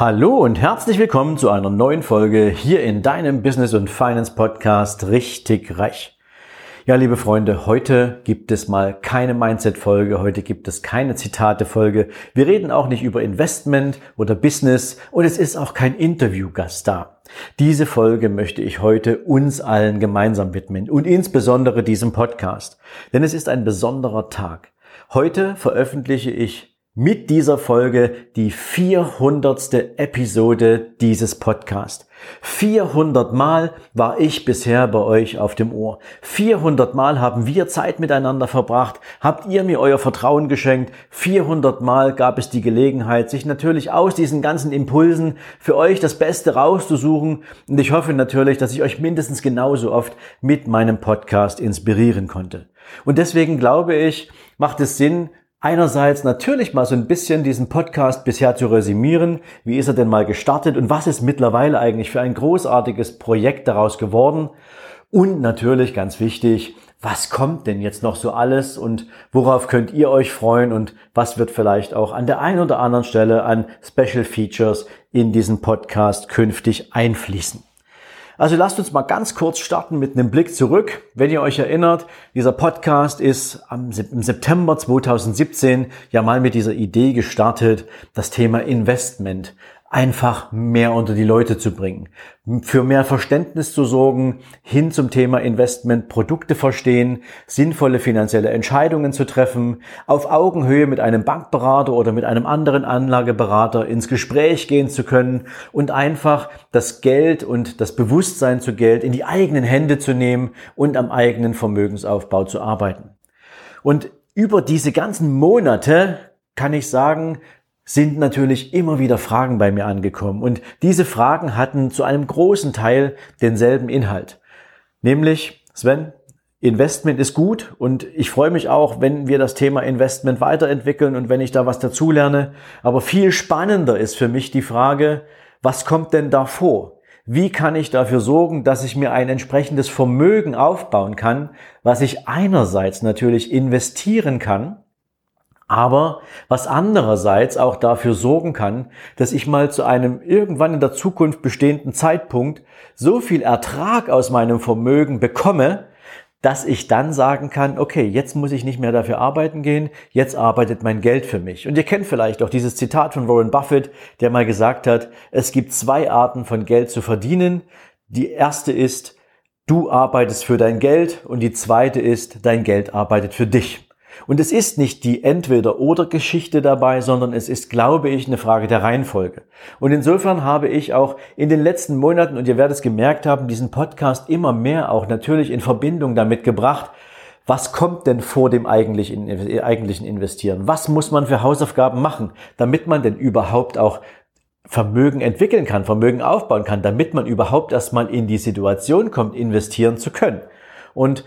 Hallo und herzlich willkommen zu einer neuen Folge hier in deinem Business und Finance Podcast Richtig Reich. Ja, liebe Freunde, heute gibt es mal keine Mindset-Folge, heute gibt es keine Zitate-Folge. Wir reden auch nicht über Investment oder Business und es ist auch kein Interviewgast da. Diese Folge möchte ich heute uns allen gemeinsam widmen und insbesondere diesem Podcast. Denn es ist ein besonderer Tag. Heute veröffentliche ich mit dieser Folge die 400. Episode dieses Podcasts. 400 Mal war ich bisher bei euch auf dem Ohr. 400 Mal haben wir Zeit miteinander verbracht, habt ihr mir euer Vertrauen geschenkt. 400 Mal gab es die Gelegenheit, sich natürlich aus diesen ganzen Impulsen für euch das Beste rauszusuchen. Und ich hoffe natürlich, dass ich euch mindestens genauso oft mit meinem Podcast inspirieren konnte. Und deswegen glaube ich, macht es Sinn, einerseits natürlich mal so ein bisschen diesen Podcast bisher zu resümieren. Wie ist er denn mal gestartet und was ist mittlerweile eigentlich für ein großartiges Projekt daraus geworden? Und natürlich ganz wichtig, was kommt denn jetzt noch so alles und worauf könnt ihr euch freuen und was wird vielleicht auch an der einen oder anderen Stelle an Special Features in diesen Podcast künftig einfließen? Also lasst uns mal ganz kurz starten mit einem Blick zurück. Wenn ihr euch erinnert, dieser Podcast ist im September 2017 ja mal mit dieser Idee gestartet, das Thema Investment einfach mehr unter die Leute zu bringen, für mehr Verständnis zu sorgen, hin zum Thema Investment, Produkte verstehen, sinnvolle finanzielle Entscheidungen zu treffen, auf Augenhöhe mit einem Bankberater oder mit einem anderen Anlageberater ins Gespräch gehen zu können und einfach das Geld und das Bewusstsein zu Geld in die eigenen Hände zu nehmen und am eigenen Vermögensaufbau zu arbeiten. Und über diese ganzen Monate kann ich sagen, sind natürlich immer wieder Fragen bei mir angekommen. Und diese Fragen hatten zu einem großen Teil denselben Inhalt. Nämlich, Sven, Investment ist gut und ich freue mich auch, wenn wir das Thema Investment weiterentwickeln und wenn ich da was dazulerne. Aber viel spannender ist für mich die Frage, was kommt denn da vor? Wie kann ich dafür sorgen, dass ich mir ein entsprechendes Vermögen aufbauen kann, was ich einerseits natürlich investieren kann, aber was andererseits auch dafür sorgen kann, dass ich mal zu einem irgendwann in der Zukunft bestehenden Zeitpunkt so viel Ertrag aus meinem Vermögen bekomme, dass ich dann sagen kann, okay, jetzt muss ich nicht mehr dafür arbeiten gehen, jetzt arbeitet mein Geld für mich. Und ihr kennt vielleicht auch dieses Zitat von Warren Buffett, der mal gesagt hat, es gibt zwei Arten von Geld zu verdienen. Die erste ist, du arbeitest für dein Geld und die zweite ist, dein Geld arbeitet für dich. Und es ist nicht die Entweder-oder-Geschichte dabei, sondern es ist, glaube ich, eine Frage der Reihenfolge. Und insofern habe ich auch in den letzten Monaten, und ihr werdet es gemerkt haben, diesen Podcast immer mehr auch natürlich in Verbindung damit gebracht, was kommt denn vor dem eigentlichen, eigentlichen Investieren? Was muss man für Hausaufgaben machen, damit man denn überhaupt auch Vermögen entwickeln kann, Vermögen aufbauen kann, damit man überhaupt erstmal in die Situation kommt, investieren zu können. Und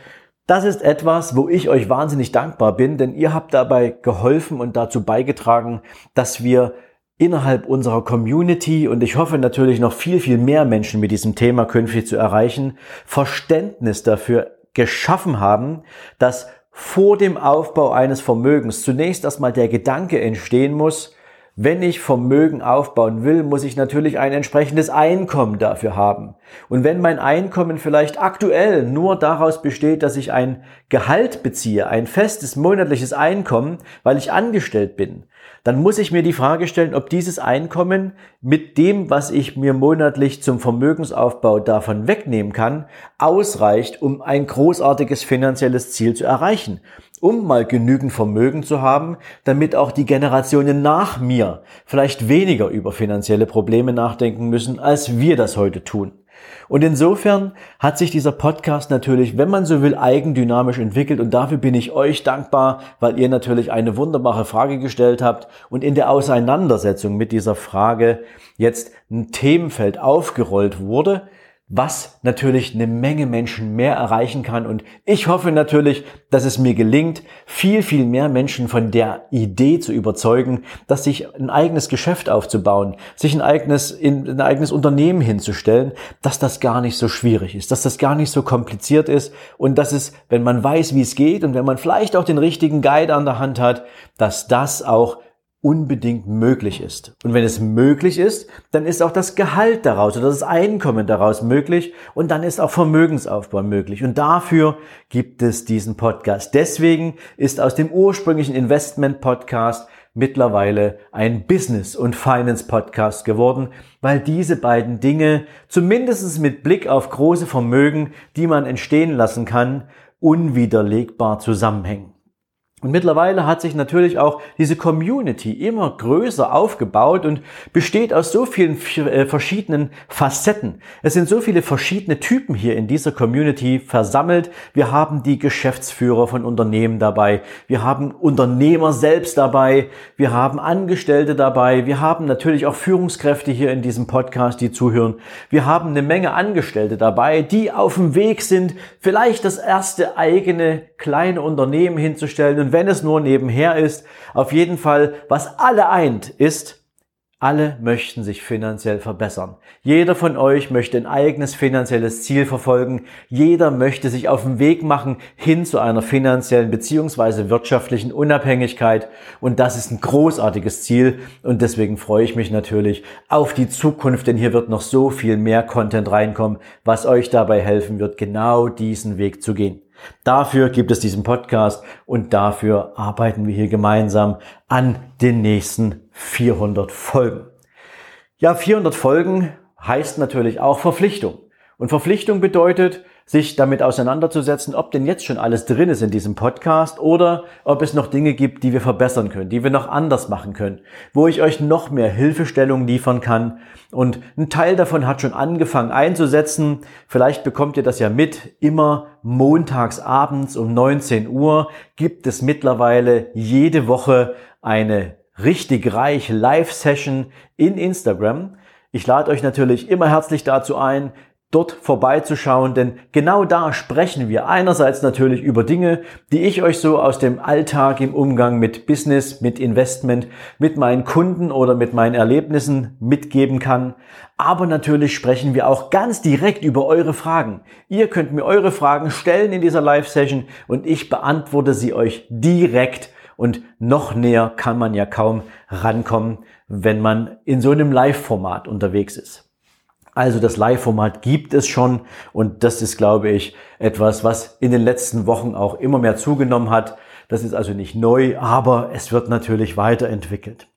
das ist etwas, wo ich euch wahnsinnig dankbar bin, denn ihr habt dabei geholfen und dazu beigetragen, dass wir innerhalb unserer Community und ich hoffe natürlich noch viel, viel mehr Menschen mit diesem Thema künftig zu erreichen, Verständnis dafür geschaffen haben, dass vor dem Aufbau eines Vermögens zunächst erstmal der Gedanke entstehen muss, wenn ich Vermögen aufbauen will, muss ich natürlich ein entsprechendes Einkommen dafür haben. Und wenn mein Einkommen vielleicht aktuell nur daraus besteht, dass ich ein Gehalt beziehe, ein festes monatliches Einkommen, weil ich angestellt bin, dann muss ich mir die Frage stellen, ob dieses Einkommen mit dem, was ich mir monatlich zum Vermögensaufbau davon wegnehmen kann, ausreicht, um ein großartiges finanzielles Ziel zu erreichen um mal genügend Vermögen zu haben, damit auch die Generationen nach mir vielleicht weniger über finanzielle Probleme nachdenken müssen, als wir das heute tun. Und insofern hat sich dieser Podcast natürlich, wenn man so will, eigendynamisch entwickelt. Und dafür bin ich euch dankbar, weil ihr natürlich eine wunderbare Frage gestellt habt und in der Auseinandersetzung mit dieser Frage jetzt ein Themenfeld aufgerollt wurde, was natürlich eine Menge Menschen mehr erreichen kann. Und ich hoffe natürlich, dass es mir gelingt, viel, viel mehr Menschen von der Idee zu überzeugen, dass sich ein eigenes Geschäft aufzubauen, sich ein eigenes, ein eigenes Unternehmen hinzustellen, dass das gar nicht so schwierig ist, dass das gar nicht so kompliziert ist und dass es, wenn man weiß, wie es geht und wenn man vielleicht auch den richtigen Guide an der Hand hat, dass das auch unbedingt möglich ist. Und wenn es möglich ist, dann ist auch das Gehalt daraus oder das Einkommen daraus möglich und dann ist auch Vermögensaufbau möglich. Und dafür gibt es diesen Podcast. Deswegen ist aus dem ursprünglichen Investment Podcast mittlerweile ein Business- und Finance-Podcast geworden, weil diese beiden Dinge, zumindest mit Blick auf große Vermögen, die man entstehen lassen kann, unwiderlegbar zusammenhängen. Und mittlerweile hat sich natürlich auch diese Community immer größer aufgebaut und besteht aus so vielen äh, verschiedenen Facetten. Es sind so viele verschiedene Typen hier in dieser Community versammelt. Wir haben die Geschäftsführer von Unternehmen dabei. Wir haben Unternehmer selbst dabei. Wir haben Angestellte dabei. Wir haben natürlich auch Führungskräfte hier in diesem Podcast, die zuhören. Wir haben eine Menge Angestellte dabei, die auf dem Weg sind, vielleicht das erste eigene kleine Unternehmen hinzustellen wenn es nur nebenher ist, auf jeden Fall, was alle eint, ist, alle möchten sich finanziell verbessern. Jeder von euch möchte ein eigenes finanzielles Ziel verfolgen. Jeder möchte sich auf den Weg machen hin zu einer finanziellen beziehungsweise wirtschaftlichen Unabhängigkeit. Und das ist ein großartiges Ziel. Und deswegen freue ich mich natürlich auf die Zukunft, denn hier wird noch so viel mehr Content reinkommen, was euch dabei helfen wird, genau diesen Weg zu gehen. Dafür gibt es diesen Podcast und dafür arbeiten wir hier gemeinsam an den nächsten 400 Folgen. Ja, 400 Folgen heißt natürlich auch Verpflichtung. Und Verpflichtung bedeutet, sich damit auseinanderzusetzen, ob denn jetzt schon alles drin ist in diesem Podcast oder ob es noch Dinge gibt, die wir verbessern können, die wir noch anders machen können, wo ich euch noch mehr Hilfestellung liefern kann. Und ein Teil davon hat schon angefangen einzusetzen. Vielleicht bekommt ihr das ja mit. Immer montags abends um 19 Uhr gibt es mittlerweile jede Woche eine richtig reich Live-Session in Instagram. Ich lade euch natürlich immer herzlich dazu ein, dort vorbeizuschauen, denn genau da sprechen wir einerseits natürlich über Dinge, die ich euch so aus dem Alltag im Umgang mit Business, mit Investment, mit meinen Kunden oder mit meinen Erlebnissen mitgeben kann. Aber natürlich sprechen wir auch ganz direkt über eure Fragen. Ihr könnt mir eure Fragen stellen in dieser Live-Session und ich beantworte sie euch direkt und noch näher kann man ja kaum rankommen, wenn man in so einem Live-Format unterwegs ist. Also das Live-Format gibt es schon und das ist, glaube ich, etwas, was in den letzten Wochen auch immer mehr zugenommen hat. Das ist also nicht neu, aber es wird natürlich weiterentwickelt.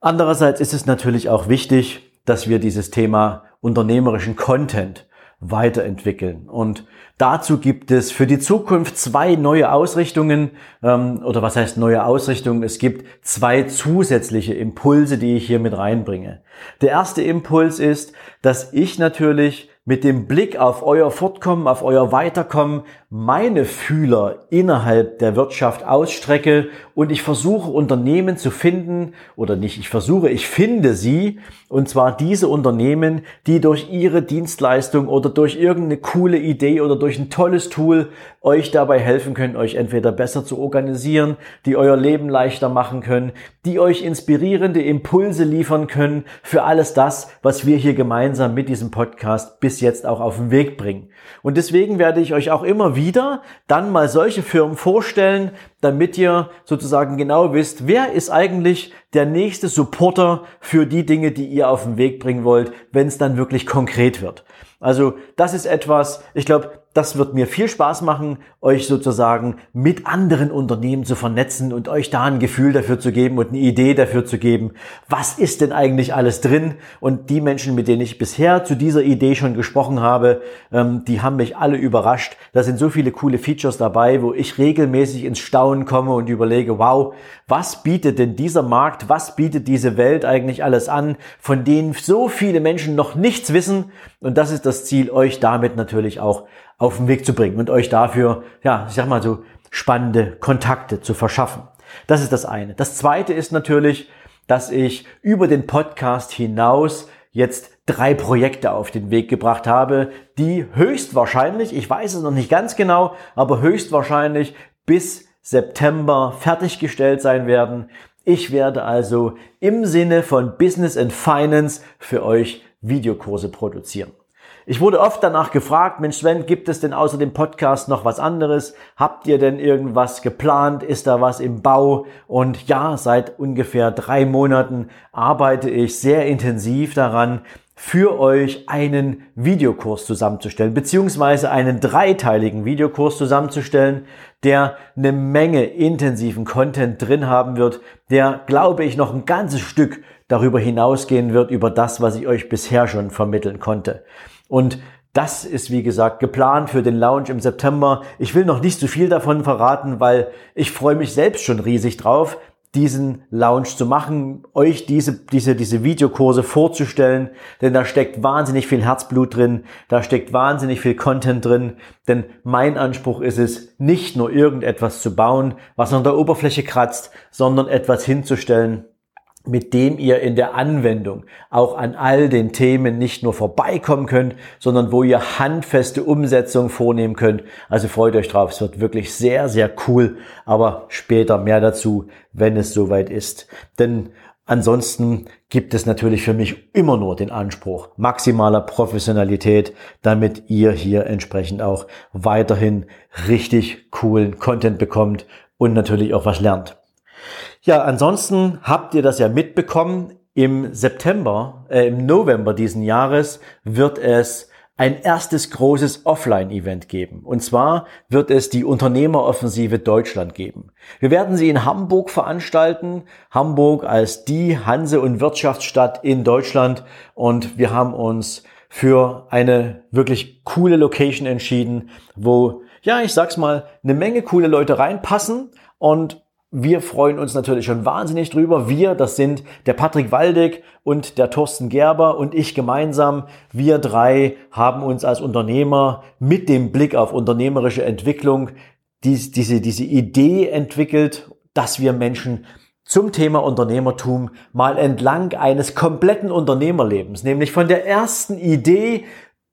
Andererseits ist es natürlich auch wichtig, dass wir dieses Thema unternehmerischen Content weiterentwickeln. Und dazu gibt es für die Zukunft zwei neue Ausrichtungen, ähm, oder was heißt neue Ausrichtungen? Es gibt zwei zusätzliche Impulse, die ich hier mit reinbringe. Der erste Impuls ist, dass ich natürlich mit dem Blick auf euer Fortkommen, auf euer Weiterkommen meine Fühler innerhalb der Wirtschaft ausstrecke und ich versuche Unternehmen zu finden oder nicht, ich versuche, ich finde sie und zwar diese Unternehmen, die durch ihre Dienstleistung oder durch irgendeine coole Idee oder durch ein tolles Tool euch dabei helfen können, euch entweder besser zu organisieren, die euer Leben leichter machen können, die euch inspirierende Impulse liefern können für alles das, was wir hier gemeinsam mit diesem Podcast bis jetzt auch auf den Weg bringen. Und deswegen werde ich euch auch immer wieder dann mal solche Firmen vorstellen, damit ihr sozusagen genau wisst, wer ist eigentlich der nächste Supporter für die Dinge, die ihr auf den Weg bringen wollt, wenn es dann wirklich konkret wird. Also das ist etwas, ich glaube, das wird mir viel Spaß machen, euch sozusagen mit anderen Unternehmen zu vernetzen und euch da ein Gefühl dafür zu geben und eine Idee dafür zu geben, was ist denn eigentlich alles drin. Und die Menschen, mit denen ich bisher zu dieser Idee schon gesprochen habe, ähm, die haben mich alle überrascht. Da sind so viele coole Features dabei, wo ich regelmäßig ins Staunen komme und überlege, wow, was bietet denn dieser Markt, was bietet diese Welt eigentlich alles an, von denen so viele Menschen noch nichts wissen. Und das ist das Ziel, euch damit natürlich auch auf den Weg zu bringen und euch dafür, ja, ich sag mal so, spannende Kontakte zu verschaffen. Das ist das eine. Das zweite ist natürlich, dass ich über den Podcast hinaus jetzt drei Projekte auf den Weg gebracht habe, die höchstwahrscheinlich, ich weiß es noch nicht ganz genau, aber höchstwahrscheinlich bis September fertiggestellt sein werden. Ich werde also im Sinne von Business and Finance für euch Videokurse produzieren. Ich wurde oft danach gefragt, Mensch Sven, gibt es denn außer dem Podcast noch was anderes? Habt ihr denn irgendwas geplant? Ist da was im Bau? Und ja, seit ungefähr drei Monaten arbeite ich sehr intensiv daran, für euch einen Videokurs zusammenzustellen, beziehungsweise einen dreiteiligen Videokurs zusammenzustellen, der eine Menge intensiven Content drin haben wird, der, glaube ich, noch ein ganzes Stück darüber hinausgehen wird, über das, was ich euch bisher schon vermitteln konnte. Und das ist, wie gesagt, geplant für den Launch im September. Ich will noch nicht zu viel davon verraten, weil ich freue mich selbst schon riesig drauf, diesen Launch zu machen, euch diese, diese, diese Videokurse vorzustellen, denn da steckt wahnsinnig viel Herzblut drin, da steckt wahnsinnig viel Content drin, denn mein Anspruch ist es, nicht nur irgendetwas zu bauen, was an der Oberfläche kratzt, sondern etwas hinzustellen, mit dem ihr in der Anwendung auch an all den Themen nicht nur vorbeikommen könnt, sondern wo ihr handfeste Umsetzung vornehmen könnt. Also freut euch drauf, es wird wirklich sehr, sehr cool, aber später mehr dazu, wenn es soweit ist. Denn ansonsten gibt es natürlich für mich immer nur den Anspruch maximaler Professionalität, damit ihr hier entsprechend auch weiterhin richtig coolen Content bekommt und natürlich auch was lernt. Ja, ansonsten habt ihr das ja mitbekommen. Im September, äh, im November diesen Jahres wird es ein erstes großes Offline-Event geben. Und zwar wird es die Unternehmeroffensive Deutschland geben. Wir werden sie in Hamburg veranstalten. Hamburg als die Hanse- und Wirtschaftsstadt in Deutschland. Und wir haben uns für eine wirklich coole Location entschieden, wo, ja, ich sag's mal, eine Menge coole Leute reinpassen und wir freuen uns natürlich schon wahnsinnig drüber. Wir, das sind der Patrick Waldeck und der Thorsten Gerber und ich gemeinsam. Wir drei haben uns als Unternehmer mit dem Blick auf unternehmerische Entwicklung dies, diese, diese Idee entwickelt, dass wir Menschen zum Thema Unternehmertum mal entlang eines kompletten Unternehmerlebens, nämlich von der ersten Idee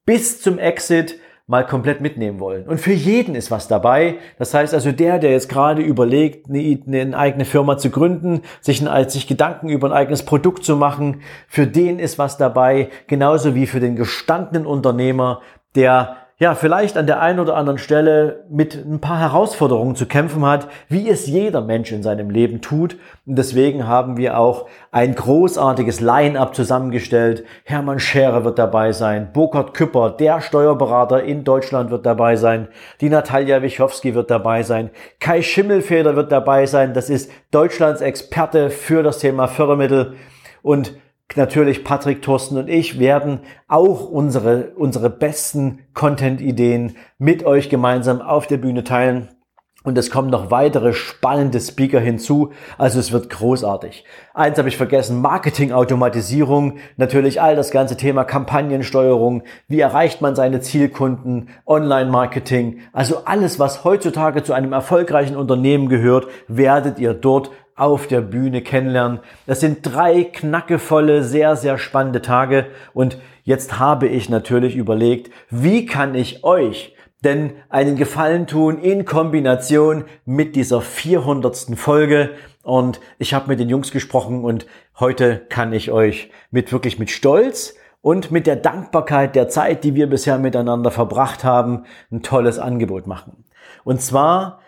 bis zum Exit, mal komplett mitnehmen wollen. Und für jeden ist was dabei. Das heißt also, der, der jetzt gerade überlegt, eine, eigene Firma zu gründen, sich, ein, sich Gedanken über ein eigenes Produkt zu machen, für den ist was dabei. Genauso wie für den gestandenen Unternehmer, der ja, vielleicht an der einen oder anderen Stelle mit ein paar Herausforderungen zu kämpfen hat, wie es jeder Mensch in seinem Leben tut. Und deswegen haben wir auch ein großartiges Line-up zusammengestellt. Hermann Scherer wird dabei sein, Burkhard Küpper, der Steuerberater in Deutschland wird dabei sein, die Natalia Wichowski wird dabei sein, Kai Schimmelfeder wird dabei sein, das ist Deutschlands Experte für das Thema Fördermittel und natürlich Patrick, Thorsten und ich werden auch unsere, unsere besten Content-Ideen mit euch gemeinsam auf der Bühne teilen. Und es kommen noch weitere spannende Speaker hinzu. Also es wird großartig. Eins habe ich vergessen, Marketing-Automatisierung, natürlich all das ganze Thema Kampagnensteuerung, wie erreicht man seine Zielkunden, Online-Marketing, also alles, was heutzutage zu einem erfolgreichen Unternehmen gehört, werdet ihr dort auf der Bühne kennenlernen. Das sind drei knackevolle, sehr, sehr spannende Tage und jetzt habe ich natürlich überlegt, wie kann ich euch denn einen Gefallen tun in Kombination mit dieser 400. Folge. Und ich habe mit den Jungs gesprochen und heute kann ich euch mit wirklich mit Stolz und mit der Dankbarkeit der Zeit, die wir bisher miteinander verbracht haben, ein tolles Angebot machen. Und zwar,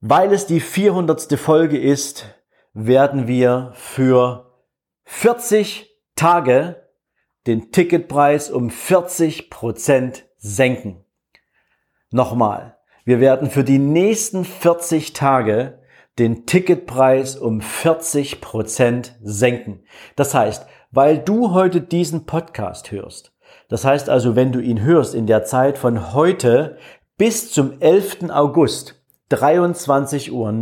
weil es die 400. Folge ist, werden wir für 40 Tage den Ticketpreis um 40 Prozent senken. Nochmal, wir werden für die nächsten 40 Tage den Ticketpreis um 40 Prozent senken. Das heißt, weil du heute diesen Podcast hörst, das heißt also, wenn du ihn hörst in der Zeit von heute bis zum 11. August, 23.59 Uhr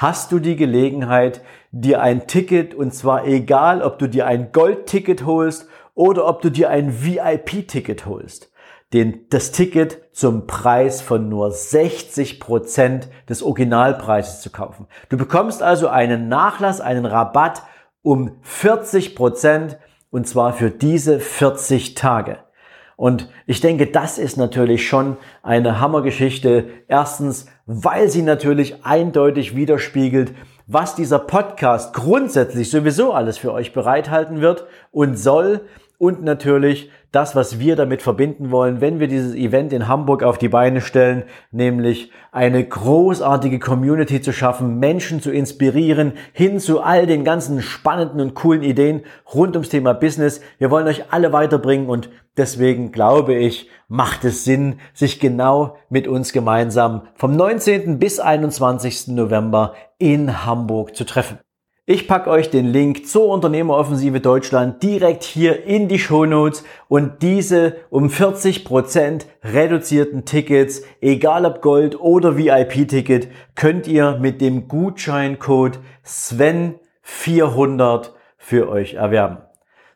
hast du die Gelegenheit, dir ein Ticket, und zwar egal, ob du dir ein Gold-Ticket holst oder ob du dir ein VIP-Ticket holst, den, das Ticket zum Preis von nur 60 Prozent des Originalpreises zu kaufen. Du bekommst also einen Nachlass, einen Rabatt um 40 Prozent und zwar für diese 40 Tage. Und ich denke, das ist natürlich schon eine Hammergeschichte. Erstens, weil sie natürlich eindeutig widerspiegelt, was dieser Podcast grundsätzlich sowieso alles für euch bereithalten wird und soll und natürlich das, was wir damit verbinden wollen, wenn wir dieses Event in Hamburg auf die Beine stellen, nämlich eine großartige Community zu schaffen, Menschen zu inspirieren, hin zu all den ganzen spannenden und coolen Ideen rund ums Thema Business. Wir wollen euch alle weiterbringen und deswegen glaube ich, macht es Sinn, sich genau mit uns gemeinsam vom 19. bis 21. November in Hamburg zu treffen. Ich packe euch den Link zur Unternehmeroffensive Deutschland direkt hier in die Show Notes und diese um 40% reduzierten Tickets, egal ob Gold oder VIP-Ticket, könnt ihr mit dem Gutscheincode SVEN400 für euch erwerben.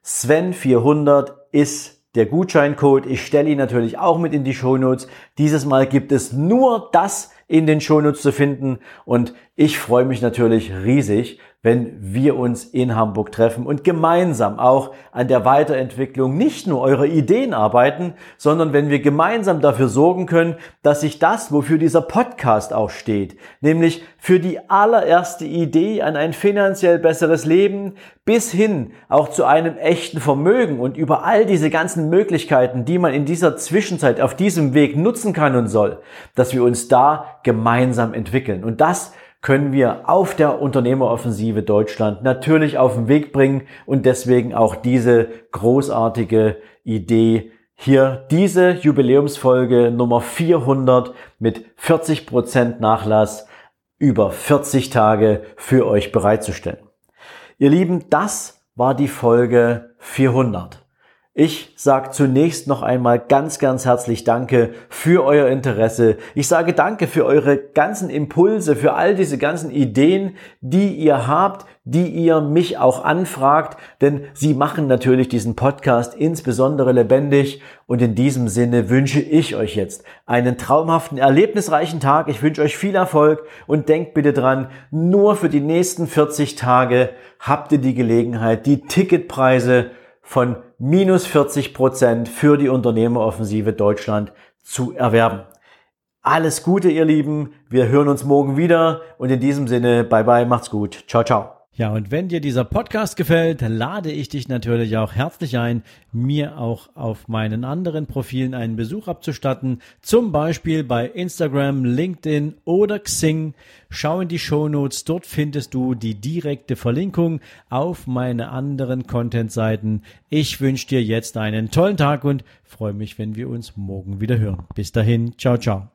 SVEN400 ist der Gutscheincode. Ich stelle ihn natürlich auch mit in die Show Notes. Dieses Mal gibt es nur das in den Shownotes zu finden. Und ich freue mich natürlich riesig, wenn wir uns in Hamburg treffen und gemeinsam auch an der Weiterentwicklung nicht nur eurer Ideen arbeiten, sondern wenn wir gemeinsam dafür sorgen können, dass sich das, wofür dieser Podcast auch steht, nämlich für die allererste Idee an ein finanziell besseres Leben bis hin auch zu einem echten Vermögen und über all diese ganzen Möglichkeiten, die man in dieser Zwischenzeit auf diesem Weg nutzen kann und soll, dass wir uns da gemeinsam entwickeln. Und das können wir auf der Unternehmeroffensive Deutschland natürlich auf den Weg bringen und deswegen auch diese großartige Idee hier diese Jubiläumsfolge Nummer 400 mit 40 Prozent Nachlass über 40 Tage für euch bereitzustellen. Ihr Lieben, das war die Folge 400. Ich sage zunächst noch einmal ganz, ganz herzlich Danke für euer Interesse. Ich sage Danke für eure ganzen Impulse, für all diese ganzen Ideen, die ihr habt, die ihr mich auch anfragt, denn sie machen natürlich diesen Podcast insbesondere lebendig. Und in diesem Sinne wünsche ich euch jetzt einen traumhaften, erlebnisreichen Tag. Ich wünsche euch viel Erfolg und denkt bitte dran, nur für die nächsten 40 Tage habt ihr die Gelegenheit, die Ticketpreise von minus 40 Prozent für die Unternehmeroffensive Deutschland zu erwerben. Alles Gute, ihr Lieben. Wir hören uns morgen wieder und in diesem Sinne, bye bye, macht's gut. Ciao, ciao. Ja, und wenn dir dieser Podcast gefällt, lade ich dich natürlich auch herzlich ein, mir auch auf meinen anderen Profilen einen Besuch abzustatten, zum Beispiel bei Instagram, LinkedIn oder Xing. Schau in die Show Notes, dort findest du die direkte Verlinkung auf meine anderen Content-Seiten. Ich wünsche dir jetzt einen tollen Tag und freue mich, wenn wir uns morgen wieder hören. Bis dahin, ciao, ciao.